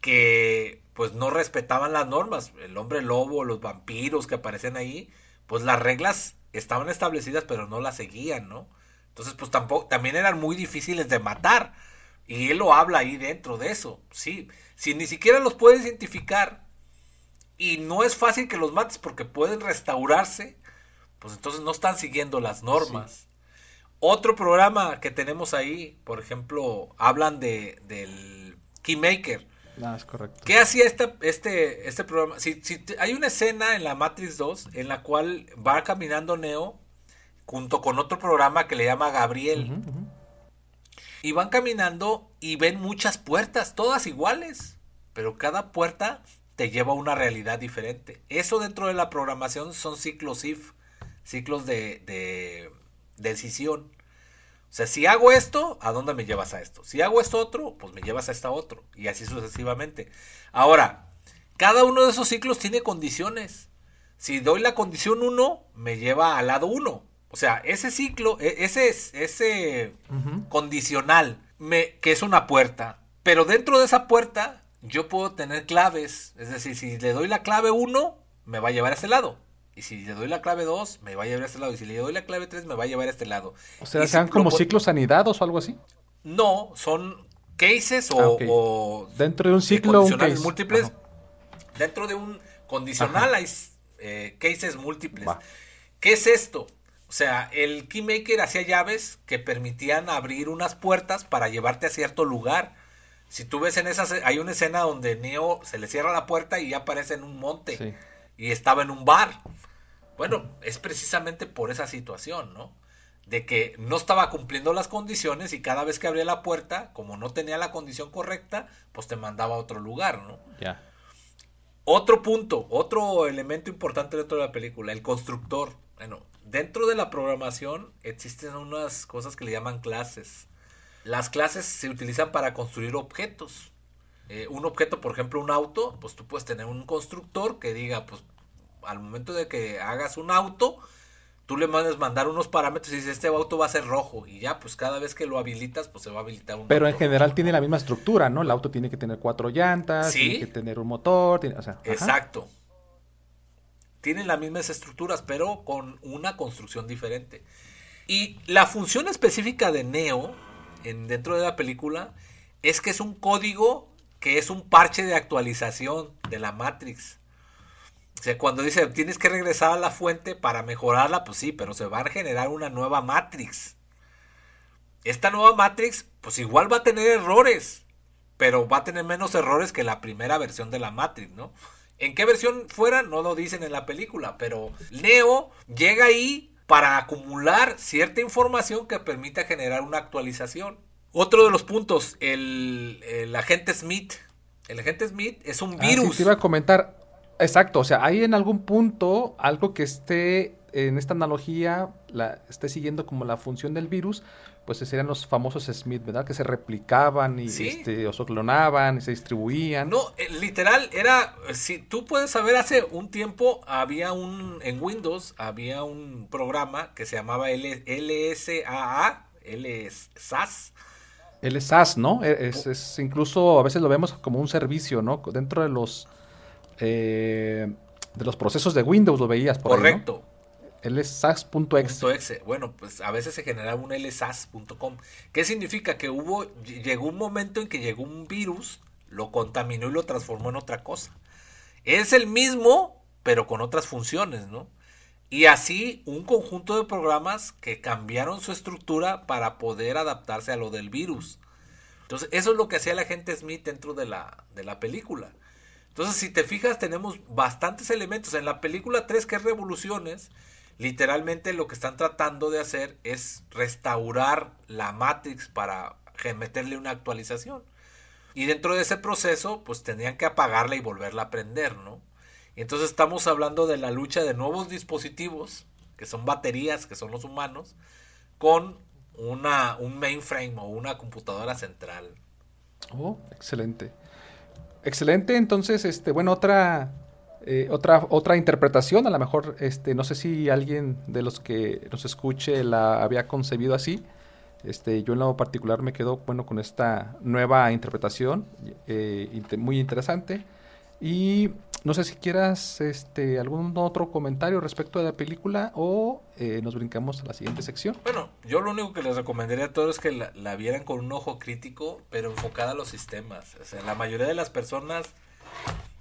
C: que pues no respetaban las normas. El hombre lobo, los vampiros que aparecen ahí, pues las reglas estaban establecidas pero no las seguían, ¿no? Entonces, pues tampoco, también eran muy difíciles de matar. Y él lo habla ahí dentro de eso. Sí, si ni siquiera los puedes identificar, y no es fácil que los mates porque pueden restaurarse, pues entonces no están siguiendo las normas. Otro programa que tenemos ahí, por ejemplo, hablan de, del Keymaker.
D: Ah, es correcto.
C: ¿Qué hacía este, este, este programa? Si, si, hay una escena en la Matrix 2 en la cual va caminando Neo junto con otro programa que le llama Gabriel. Y van caminando y ven muchas puertas, todas iguales. Pero cada puerta te lleva a una realidad diferente. Eso dentro de la programación son ciclos if, ciclos de, decisión. O sea, si hago esto, ¿a dónde me llevas a esto? Si hago esto otro, pues me llevas a esta otro. Y así sucesivamente. Ahora, cada uno de esos ciclos tiene condiciones. Si doy la condición 1, me lleva al lado 1. O sea, ese ciclo, e, ese, ese condicional, me, que es una puerta. Pero dentro de esa puerta yo puedo tener claves. Es decir, si le doy la clave 1, me va a llevar a este lado. Y si le doy la clave 2, me va a llevar a este lado. Y si le doy la clave 3, me va a llevar a este lado.
D: O sea, sean como ciclos anidados o algo así.
C: No, son cases o,
D: ah, dentro de un ciclo
C: condicionales múltiples. Dentro de un condicional hay eh, cases múltiples. ¿Qué es esto? O sea, el Keymaker hacía llaves que permitían abrir unas puertas para llevarte a cierto lugar. Si tú ves en esa, hay una escena donde Neo se le cierra la puerta y ya aparece en un monte y estaba en un bar. Bueno, es precisamente por esa situación, ¿no? De que no estaba cumpliendo las condiciones y cada vez que abría la puerta, como no tenía la condición correcta, pues te mandaba a otro lugar, ¿no?
D: Ya.
C: Otro punto, otro elemento importante dentro de la película, el constructor. Bueno, dentro de la programación existen unas cosas que le llaman clases. Las clases se utilizan para construir objetos. Eh, un objeto, por ejemplo, un auto, pues tú puedes tener un constructor que diga, pues al momento de que hagas un auto, tú le mandes mandar unos parámetros y dices, este auto va a ser rojo. Y ya, pues cada vez que lo habilitas, pues se va a habilitar un
D: Pero en general tiene la misma estructura, ¿no? El auto tiene que tener cuatro llantas, tiene que tener un motor, o sea,
C: Exacto. Tienen las mismas estructuras, pero con una construcción diferente. Y la función específica de Neo en, dentro de la película es que es un código que es un parche de actualización de la Matrix. O sea, cuando dice tienes que regresar a la fuente para mejorarla, pues sí, pero se va a generar una nueva Matrix. Esta nueva Matrix, pues igual va a tener errores, pero va a tener menos errores que la primera versión de la Matrix, ¿no? ¿En qué versión fuera? No lo dicen en la película, pero Neo llega ahí para acumular cierta información que permita generar una actualización. Otro de los puntos, el, agente Smith. El agente Smith es un virus. Ah, sí,
D: te iba a comentar. Exacto, o sea, hay en algún punto algo que esté en esta analogía, la, esté siguiendo como la función del virus, pues serían los famosos Smith, ¿verdad? Que se replicaban y este, o se clonaban y se distribuían.
C: No, eh, literal, era, si tú puedes saber, hace un tiempo había un, en Windows, había un programa que se llamaba LSAA, LSAS,
D: el SAS, ¿no? E, es, incluso a veces lo vemos como un servicio, ¿no? Dentro de los eh, de los procesos de Windows lo veías
C: por Correcto.
D: Ahí, ¿no?
C: LSAS.exe. Bueno, pues a veces se generaba un lsas.com. ¿Qué significa? Que hubo, llegó un momento en que llegó un virus, lo contaminó y lo transformó en otra cosa. Es el mismo, pero con otras funciones, ¿no? Y así un conjunto de programas que cambiaron su estructura para poder adaptarse a lo del virus. Entonces, eso es lo que hacía la gente Smith dentro de la, de la película. Entonces, si te fijas, tenemos bastantes elementos. En la película 3, que es Revoluciones, literalmente lo que están tratando de hacer es restaurar la Matrix para meterle una actualización. Y dentro de ese proceso, pues tendrían que apagarla y volverla a prender, ¿no? Entonces estamos hablando de la lucha de nuevos dispositivos, que son baterías, que son los humanos, con una, un mainframe o una computadora central.
D: Oh, excelente. Excelente, entonces, este, bueno, otra, eh, otra, otra interpretación, a lo mejor, este, no sé si alguien de los que nos escuche la había concebido así. Este, yo en lo particular me quedo bueno con esta nueva interpretación, eh, muy interesante. Y no sé si quieras este, algún otro comentario respecto de la película o eh, nos brincamos a la siguiente sección.
C: Bueno, yo lo único que les recomendaría a todos es que la, vieran con un ojo crítico, pero enfocada a los sistemas. O sea, la mayoría de las personas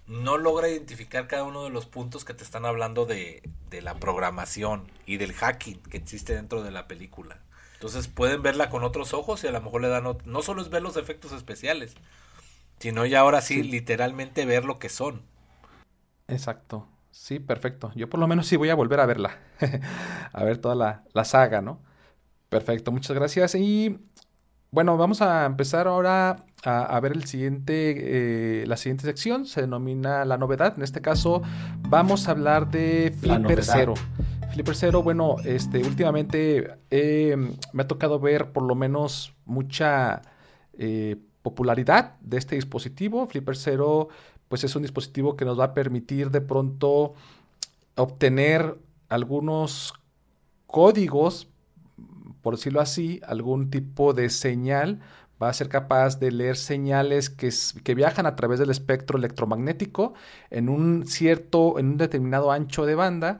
C: no logra identificar cada uno de los puntos que te están hablando de, de la programación y del hacking que existe dentro de la película. Entonces pueden verla con otros ojos y a lo mejor le dan... No solo es ver los efectos especiales, sino ya ahora sí, literalmente ver lo que son.
D: Exacto. Sí, perfecto. Yo por lo menos sí voy a volver a verla. <laughs> a ver toda la, la, saga, ¿no? Perfecto, muchas gracias. Y bueno, vamos a empezar ahora a, ver el siguiente, eh, la siguiente sección. Se denomina la novedad. En este caso, vamos a hablar de Flipper Zero. Flipper Zero, bueno, este, últimamente me ha tocado ver por lo menos mucha eh, popularidad de este dispositivo. Flipper Zero pues es un dispositivo que nos va a permitir de pronto obtener algunos códigos, por decirlo así, algún tipo de señal. Va a ser capaz de leer señales que, que viajan a través del espectro electromagnético en un cierto, en un determinado ancho de banda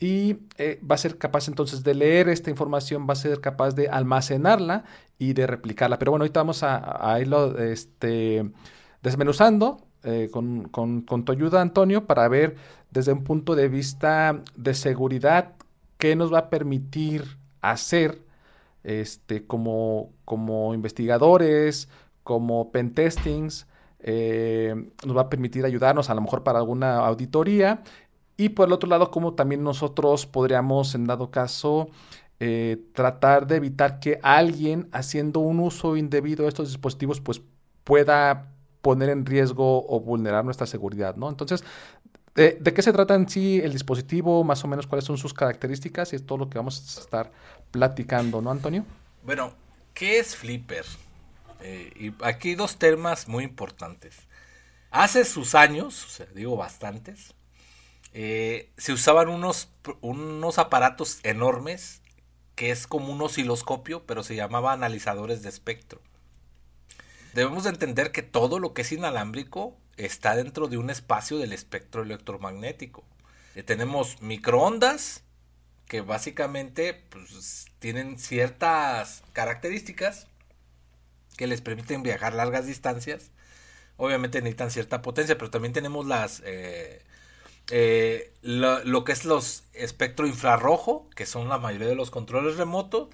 D: y eh, va a ser capaz entonces de leer esta información, va a ser capaz de almacenarla y de replicarla. Pero bueno, ahorita vamos a, irlo este, desmenuzando eh, con, tu ayuda, Antonio, para ver desde un punto de vista de seguridad qué nos va a permitir hacer este, como, como investigadores, como pentestings, eh, nos va a permitir ayudarnos a lo mejor para alguna auditoría y por el otro lado, como también nosotros podríamos, en dado caso, eh, tratar de evitar que alguien haciendo un uso indebido de estos dispositivos, pues pueda poner en riesgo o vulnerar nuestra seguridad, ¿no? Entonces, ¿de, qué se trata en sí el dispositivo? Más o menos cuáles son sus características y es todo lo que vamos a estar platicando, ¿no, Antonio?
C: Bueno, ¿qué es Flipper? Eh, y aquí dos temas muy importantes. Hace sus años, o sea, digo bastantes, eh, se usaban unos, unos aparatos enormes que es como un osciloscopio, pero se llamaba analizadores de espectro. Debemos de entender que todo lo que es inalámbrico está dentro de un espacio del espectro electromagnético. Eh, tenemos microondas que básicamente pues, tienen ciertas características que les permiten viajar largas distancias. Obviamente necesitan cierta potencia, pero también tenemos las eh, eh, lo, que es los espectro infrarrojo, que son la mayoría de los controles remotos,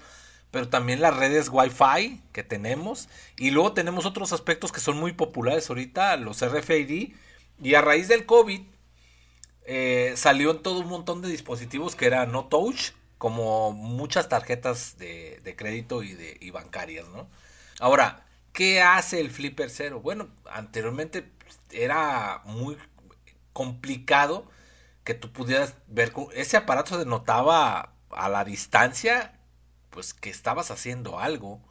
C: pero también las redes Wi-Fi que tenemos. Y luego tenemos otros aspectos que son muy populares ahorita, los RFID. Y a raíz del COVID eh, salió en todo un montón de dispositivos que eran no touch, como muchas tarjetas de, crédito y, de, bancarias, ¿no? Ahora, ¿qué hace el Flipper Cero? Bueno, anteriormente era muy complicado que tú pudieras ver. Ese aparato denotaba a la distancia, pues que estabas haciendo algo.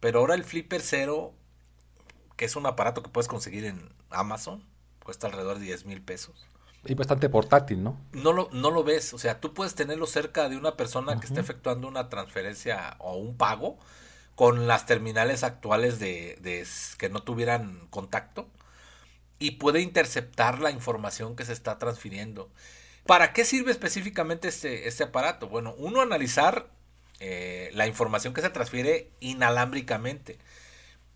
C: Pero ahora el Flipper Cero, que es un aparato que puedes conseguir en Amazon, cuesta alrededor de 10 mil pesos.
D: Y bastante portátil, ¿no?
C: No lo, no lo ves, o sea, tú puedes tenerlo cerca de una persona que esté efectuando una transferencia o un pago con las terminales actuales de, de que no tuvieran contacto y puede interceptar la información que se está transfiriendo. ¿Para qué sirve específicamente este, este aparato? Bueno, uno, analizar eh, la información que se transfiere inalámbricamente.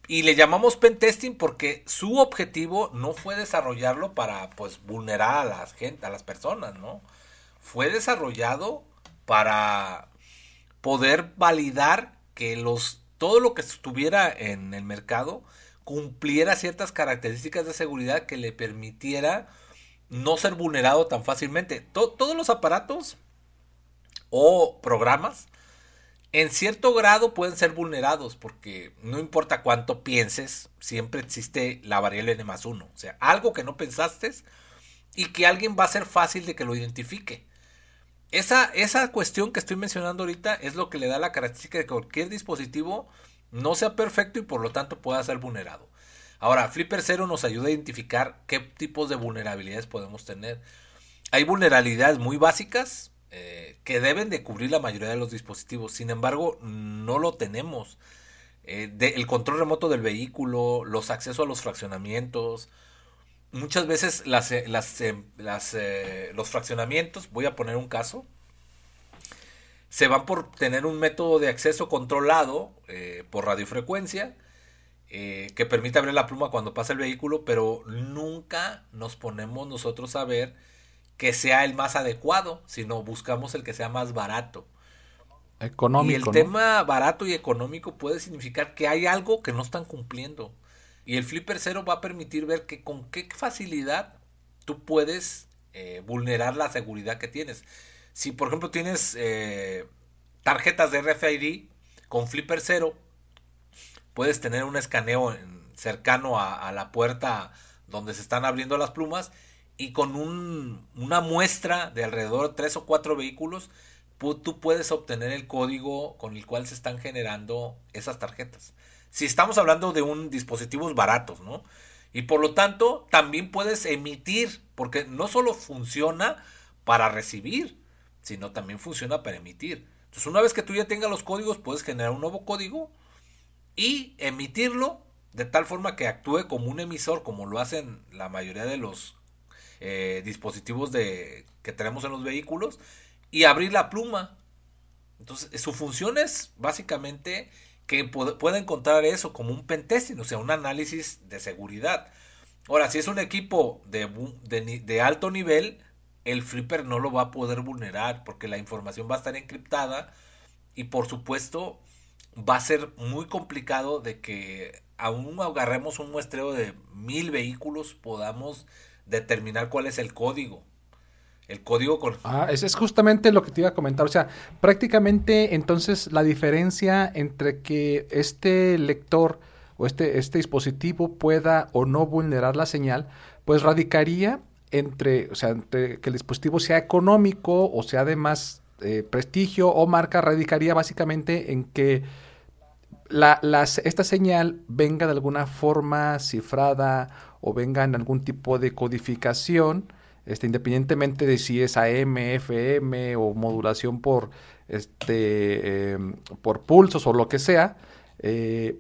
C: Y le llamamos pentesting porque su objetivo no fue desarrollarlo para pues vulnerar a la gente, a las personas, ¿no? Fue desarrollado para poder validar que los todo lo que estuviera en el mercado cumpliera ciertas características de seguridad que le permitiera no ser vulnerado tan fácilmente. todos los aparatos o programas en cierto grado pueden ser vulnerados porque no importa cuánto pienses, siempre existe la variable n más 1. O sea, algo que no pensaste y que alguien va a ser fácil de que lo identifique. Esa, esa cuestión que estoy mencionando ahorita es lo que le da la característica de cualquier dispositivo no sea perfecto y por lo tanto pueda ser vulnerado. Ahora, Flipper 0 nos ayuda a identificar qué tipos de vulnerabilidades podemos tener. Hay vulnerabilidades muy básicas eh, que deben de cubrir la mayoría de los dispositivos. Sin embargo, no lo tenemos. Eh, el control remoto del vehículo, los accesos a los fraccionamientos. Muchas veces las, eh, los fraccionamientos, voy a poner un caso, se van por tener un método de acceso controlado eh, por radiofrecuencia eh, que permite abrir la pluma cuando pasa el vehículo, pero nunca nos ponemos nosotros a ver que sea el más adecuado, sino buscamos el que sea más barato.
D: Económico.
C: Y el tema barato y económico puede significar que hay algo que no están cumpliendo. Y el Flipper Cero va a permitir ver que con qué facilidad tú puedes eh, vulnerar la seguridad que tienes. Si por ejemplo tienes eh, tarjetas de RFID con Flipper cero, puedes tener un escaneo cercano a, la puerta donde se están abriendo las plumas y con una muestra de alrededor de tres o cuatro vehículos, tú puedes obtener el código con el cual se están generando esas tarjetas. Si estamos hablando de un dispositivos baratos, ¿no? Y por lo tanto, también puedes emitir, porque no solo funciona para recibir, sino también funciona para emitir. Entonces, una vez que tú ya tengas los códigos, puedes generar un nuevo código y emitirlo de tal forma que actúe como un emisor, como lo hacen la mayoría de los eh, dispositivos de, que tenemos en los vehículos, y abrir la pluma. Entonces, su función es básicamente que pueda encontrar eso como un pentesting, o sea, un análisis de seguridad. Ahora, si es un equipo de, de alto nivel, el flipper no lo va a poder vulnerar porque la información va a estar encriptada y por supuesto va a ser muy complicado de que aún agarremos un muestreo de mil vehículos podamos determinar cuál es el código. El código con...
D: Ah, es justamente lo que te iba a comentar. O sea, prácticamente entonces la diferencia entre que este lector o este, este dispositivo pueda o no vulnerar la señal, pues radicaría entre, o sea, entre que el dispositivo sea económico o sea de más eh, prestigio o marca, radicaría básicamente en que la, esta señal venga de alguna forma cifrada o venga en algún tipo de codificación, este, independientemente de si es AM, FM o modulación por, este, em, por pulsos o lo que sea, eh,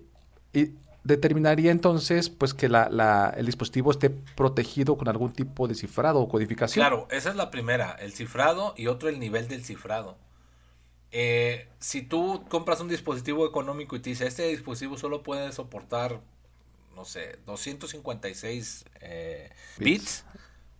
D: y determinaría entonces pues que la, el dispositivo esté protegido con algún tipo de cifrado o codificación.
C: Claro, esa es la primera, el cifrado y otro el nivel del cifrado. Eh, si tú compras un dispositivo económico y te dice, este dispositivo solo puede soportar, no sé, 256 eh, bits,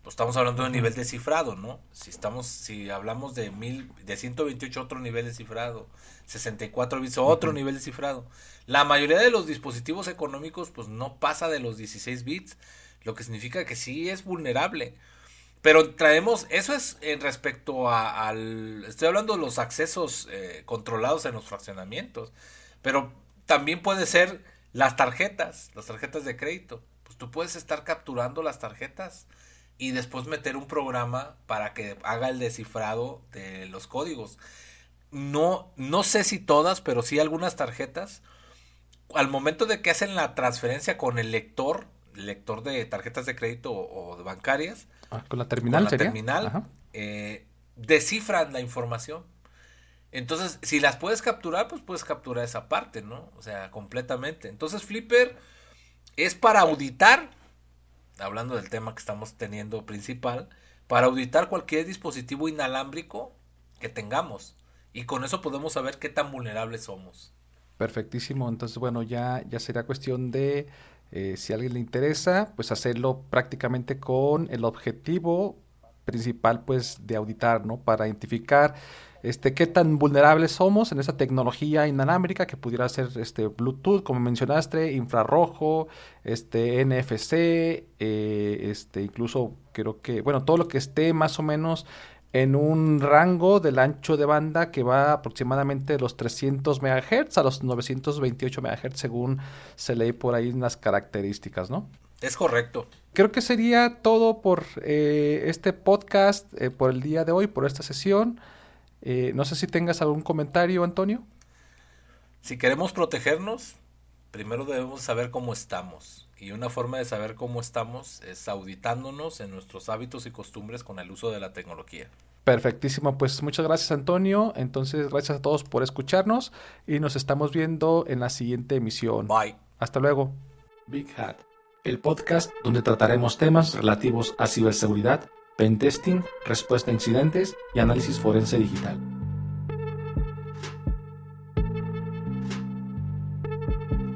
C: pues estamos hablando de un nivel de cifrado, ¿no? Si estamos, si hablamos de mil, de 128 otro nivel de cifrado, 64 bits otro nivel de cifrado. La mayoría de los dispositivos económicos pues no pasa de los 16 bits, lo que significa que sí es vulnerable. Pero traemos, eso es en respecto a, al, estoy hablando de los accesos eh, controlados en los fraccionamientos, pero también puede ser las tarjetas, las tarjetas de crédito. Pues tú puedes estar capturando las tarjetas y después meter un programa para que haga el descifrado de los códigos. No, no sé si todas, pero sí algunas tarjetas. Al momento de que hacen la transferencia con el lector, lector de tarjetas de crédito o, de bancarias,
D: ah, con la terminal,
C: con la terminal, eh, descifran la información. Entonces, si las puedes capturar, pues puedes capturar esa parte, ¿no? O sea, completamente. Entonces, Flipper es para auditar hablando del tema que estamos teniendo principal, para auditar cualquier dispositivo inalámbrico que tengamos. Y con eso podemos saber qué tan vulnerables somos.
D: Perfectísimo. Entonces, bueno, ya, ya será cuestión de, eh, si a alguien le interesa, pues hacerlo prácticamente con el objetivo principal, pues, de auditar, ¿no? Para identificar este, qué tan vulnerables somos en esa tecnología inalámbrica que pudiera ser este, Bluetooth, como mencionaste, infrarrojo, este, NFC, eh, este, incluso creo que, bueno, todo lo que esté más o menos en un rango del ancho de banda que va aproximadamente de los 300 MHz a los 928 MHz según se lee por ahí las características, ¿no?
C: Es correcto.
D: Creo que sería todo por eh, este podcast, eh, por el día de hoy, por esta sesión. Eh, no sé si tengas algún comentario, Antonio.
C: Si queremos protegernos, primero debemos saber cómo estamos. Y una forma de saber cómo estamos es auditándonos en nuestros hábitos y costumbres con el uso de la tecnología.
D: Perfectísimo, pues muchas gracias Antonio. Entonces, gracias a todos por escucharnos y nos estamos viendo en la siguiente emisión.
C: Bye.
D: Hasta luego.
A: Big Hat, el podcast donde trataremos temas relativos a ciberseguridad pentesting, respuesta a incidentes y análisis forense digital.